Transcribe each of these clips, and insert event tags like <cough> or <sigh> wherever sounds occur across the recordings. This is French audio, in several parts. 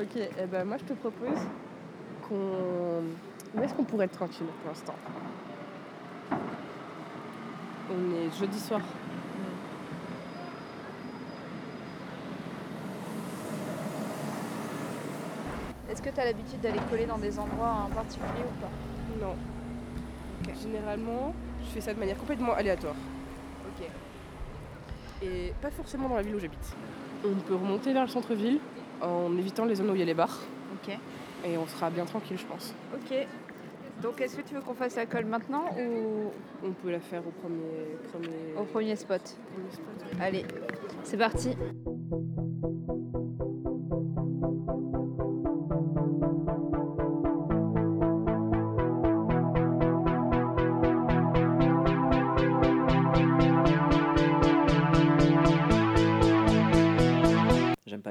Ok, eh ben moi je te propose qu'on. Où est-ce qu'on pourrait être tranquille pour l'instant? On est jeudi soir. Est-ce que tu as l'habitude d'aller coller dans des endroits en particulier ou pas? Non. Généralement, je fais ça de manière complètement aléatoire. Ok. Et pas forcément dans la ville où j'habite. On peut remonter vers le centre-ville en évitant les zones où il y a les bars. Ok. Et on sera bien tranquille, je pense. Ok. Donc est-ce que tu veux qu'on fasse la colle maintenant ou On peut la faire au premier, premier, au premier spot premier spot. Allez, c'est parti.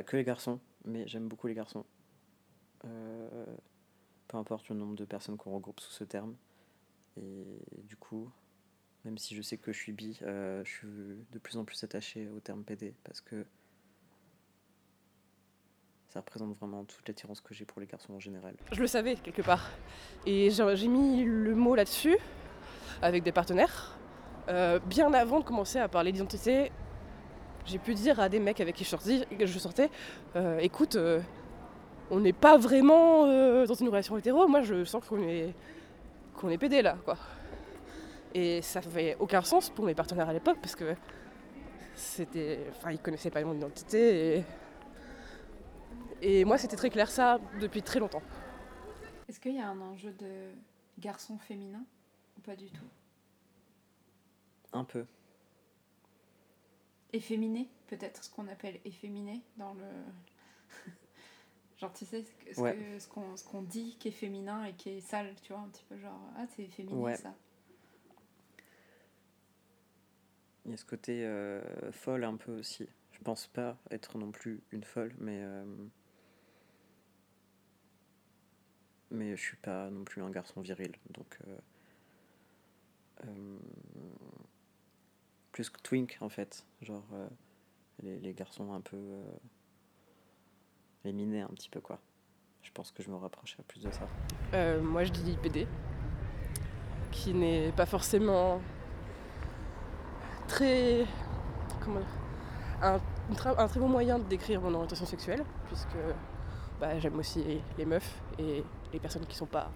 Que les garçons, mais j'aime beaucoup les garçons. Euh, peu importe le nombre de personnes qu'on regroupe sous ce terme. Et du coup, même si je sais que je suis bi, euh, je suis de plus en plus attaché au terme PD parce que ça représente vraiment toute l'attirance que j'ai pour les garçons en général. Je le savais quelque part. Et j'ai j'ai mis le mot là-dessus avec des partenaires. Euh, bien avant de commencer à parler d'identité, j'ai pu dire à des mecs avec qui je sortais, je sortais euh, écoute, euh, on n'est pas vraiment euh, dans une relation hétéro, moi je sens qu'on est, qu'on est pédé là. quoi. Et ça fait aucun sens pour mes partenaires à l'époque parce que c'était. Enfin, ils connaissaient pas mon identité et. Et moi, c'était très clair ça depuis très longtemps. Est-ce qu'il y a un enjeu de garçon féminin ou pas du tout? Un peu. Efféminé, peut-être ce qu'on appelle efféminé dans le. <laughs> genre, tu sais, ce ce Ouais. que- ce qu'on ce qu'on dit qui est féminin et qui est sale, tu vois, un petit peu genre, ah, c'est efféminé Ouais. ça. Il y a ce côté euh, folle un peu aussi. Je pense pas être non plus une folle, mais. euh, mais je suis pas non plus un garçon viril. Donc. euh, que twink en fait. Genre. euh, les, les garçons un peu. euh, les minés un petit peu quoi. Je pense que je me rapprocherais plus de ça. Euh, moi, je dis PD, qui n'est pas forcément très. Comment un, un très bon moyen de décrire mon orientation sexuelle, puisque bah, j'aime aussi les, les meufs et les personnes qui sont pas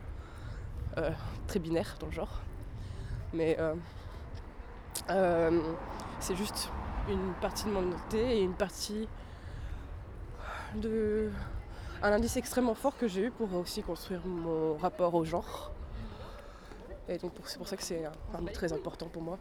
euh, très binaires dans le genre. Mais c'est juste une partie de mon identité et une partie de un indice extrêmement fort que j'ai eu pour aussi construire mon rapport au genre. Et donc c'est pour ça que c'est un, mot très important pour moi.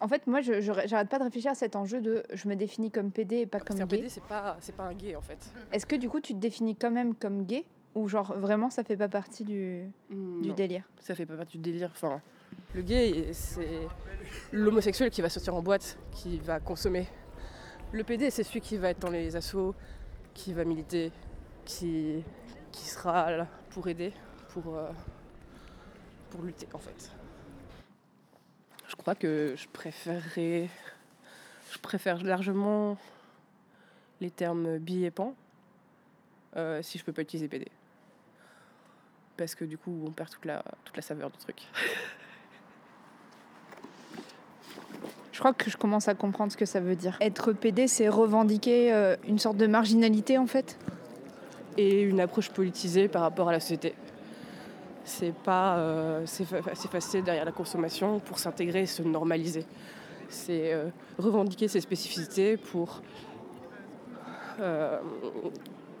En fait, moi, je j'arrête pas de réfléchir à cet enjeu de je me définis comme PD et pas comme C'est un gay. PD, c'est pas, c'est pas un gay en fait. Est-ce que du coup, tu te définis quand même comme gay? Ou genre vraiment ça fait pas partie du, du Non, délire ça fait pas partie du délire. Enfin, le gay, c'est l'homosexuel qui va sortir en boîte, qui va consommer. Le PD, c'est celui qui va être dans les assos, qui va militer, qui, qui sera là pour aider, pour, euh, pour lutter en fait. Je crois que je préférerais. Je préfère largement les termes bi et pan euh, si je peux pas utiliser PD. Parce que du coup, on perd toute la, toute la saveur du truc. <laughs> Je crois que je commence à comprendre ce que ça veut dire. Être PD, c'est revendiquer euh, une sorte de marginalité en fait. Et une approche politisée par rapport à la société. C'est pas euh, s'effa- s'effacer derrière la consommation pour s'intégrer et se normaliser. C'est euh, revendiquer ses spécificités pour, euh,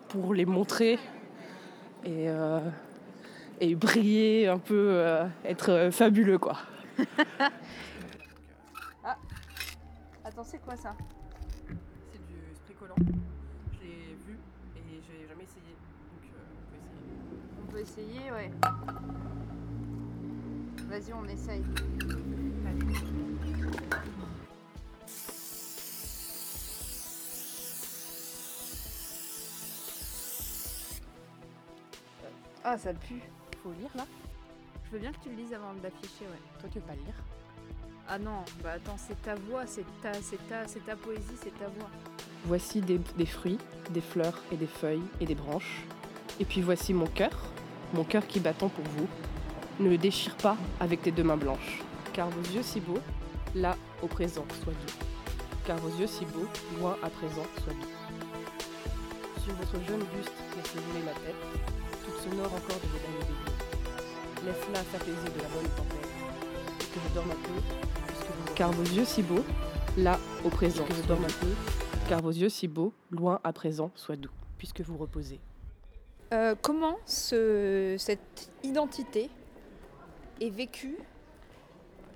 pour les montrer et, euh, et briller un peu, euh, être euh, fabuleux quoi. <laughs> Attends, c'est quoi ça? C'est du spray collant. Je l'ai vu et j'ai jamais essayé. Donc euh, on peut essayer. On peut essayer, ouais. Vas-y, on essaye. Ah, ça pue. Faut lire là Je veux bien que tu le lises avant d'afficher, ouais. Toi tu veux pas lire Ah non, bah attends, c'est ta voix, c'est ta, c'est ta, c'est ta poésie, c'est ta voix. Voici des, des fruits, des fleurs et des feuilles et des branches. Et puis voici mon cœur, mon cœur qui bat tant pour vous. Ne le déchire pas avec tes deux mains blanches, car vos yeux si beaux, là au présent, soient doux. Car vos yeux si beaux, loin à présent, soient doux. Sur votre jeune buste, laissez rouler ma tête, sonore encore de vos derniers débuts. Laisse-la s'apaiser de la bonne tempête, que je dorme un peu, puisque vous... Car vos yeux si beaux, là au présent, que je dorme un peu, car vos yeux si beaux, loin à présent, soient doux, puisque vous reposez. Euh, comment ce- cette identité est vécue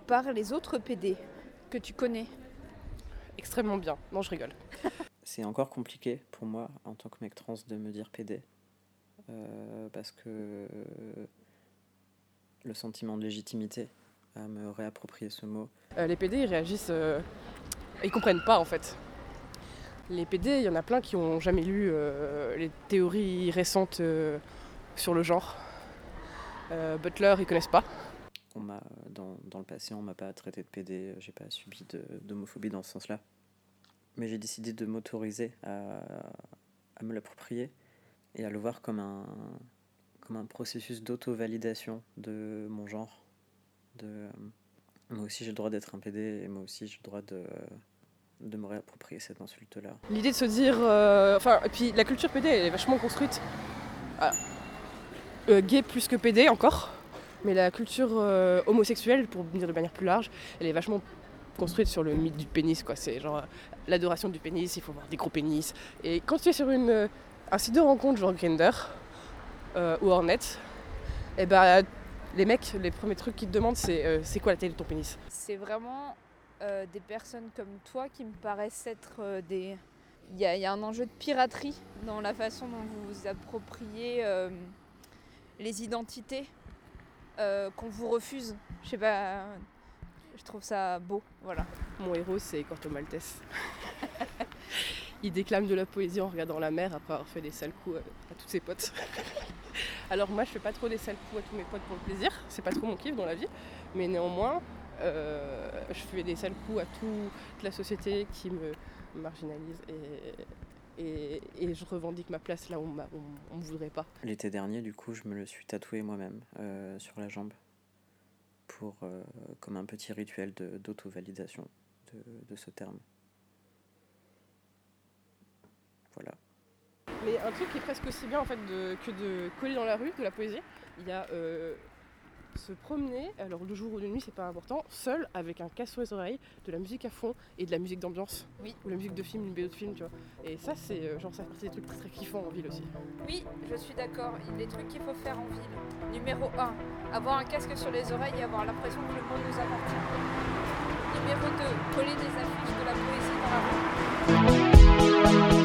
par les autres PD que tu connais? Extrêmement bien. Non, je rigole. <laughs> C'est encore compliqué pour moi, en tant que mec trans, de me dire PD. Euh, parce que le sentiment de légitimité à me réapproprier ce mot, Euh, les PD, ils réagissent. euh, ils comprennent pas en fait. Les PD, il y en a plein qui ont jamais lu euh, les théories récentes euh, sur le genre. Euh, Butler, ils connaissent pas. on m'a dans, dans le passé, on m'a pas traité de PD, j'ai pas subi de- d'homophobie dans ce sens-là. Mais j'ai décidé de m'autoriser à, à me l'approprier et à le voir comme un, comme un processus d'auto-validation de mon genre. De, euh, moi aussi j'ai le droit d'être un PD et moi aussi j'ai le droit de, de me réapproprier cette insulte-là. L'idée de se dire. euh, Enfin, et puis la culture PD, elle est vachement construite. ah, euh, gay plus que PD encore. Mais la culture homosexuelle, pour dire de manière plus large, elle est vachement construite sur le mythe du pénis. quoi. C'est genre l'adoration du pénis, il faut avoir des gros pénis. Et quand tu es sur une, euh, un site de rencontre genre Grindr euh, ou Hornet, et ben les mecs, les premiers trucs qu'ils te demandent, c'est euh, c'est quoi la taille de ton pénis? C'est vraiment euh, des personnes comme toi qui me paraissent être des. Il y, y a un enjeu de piraterie dans la façon dont vous vous appropriez les identités qu'on vous refuse. Je sais pas. Je trouve ça beau, voilà. Mon héros, c'est Corto Maltese. <laughs> Il déclame de la poésie en regardant la mer après avoir fait des sales coups à, à tous ses potes. <laughs> Alors moi, je fais pas trop des sales coups à tous mes potes pour le plaisir. C'est pas trop mon kiff dans la vie. Mais néanmoins, euh, je fais des sales coups à toute la société qui me marginalise et, je revendique ma place là où on me voudrait pas. L'été dernier, du coup, je me le suis tatoué moi-même euh, sur la jambe pour euh, comme un petit rituel d'auto-validation de ce terme. Voilà. Mais un truc qui est presque aussi bien en fait de- que de coller dans la rue de la poésie, il y a euh, se promener, alors le jour ou de nuit c'est pas important, seul avec un casque sur les oreilles, de la musique à fond et de la musique d'ambiance. Oui. Ou la musique de film, une BO de film, tu vois. Et ça c'est euh, genre ça fait des trucs très très kiffants en ville aussi. Oui, je suis d'accord. Les trucs qu'il faut faire en ville. Numéro 1, avoir un casque sur les oreilles et avoir l'impression que le monde nous appartient. Numéro 2, coller des affiches de la poésie dans la rue.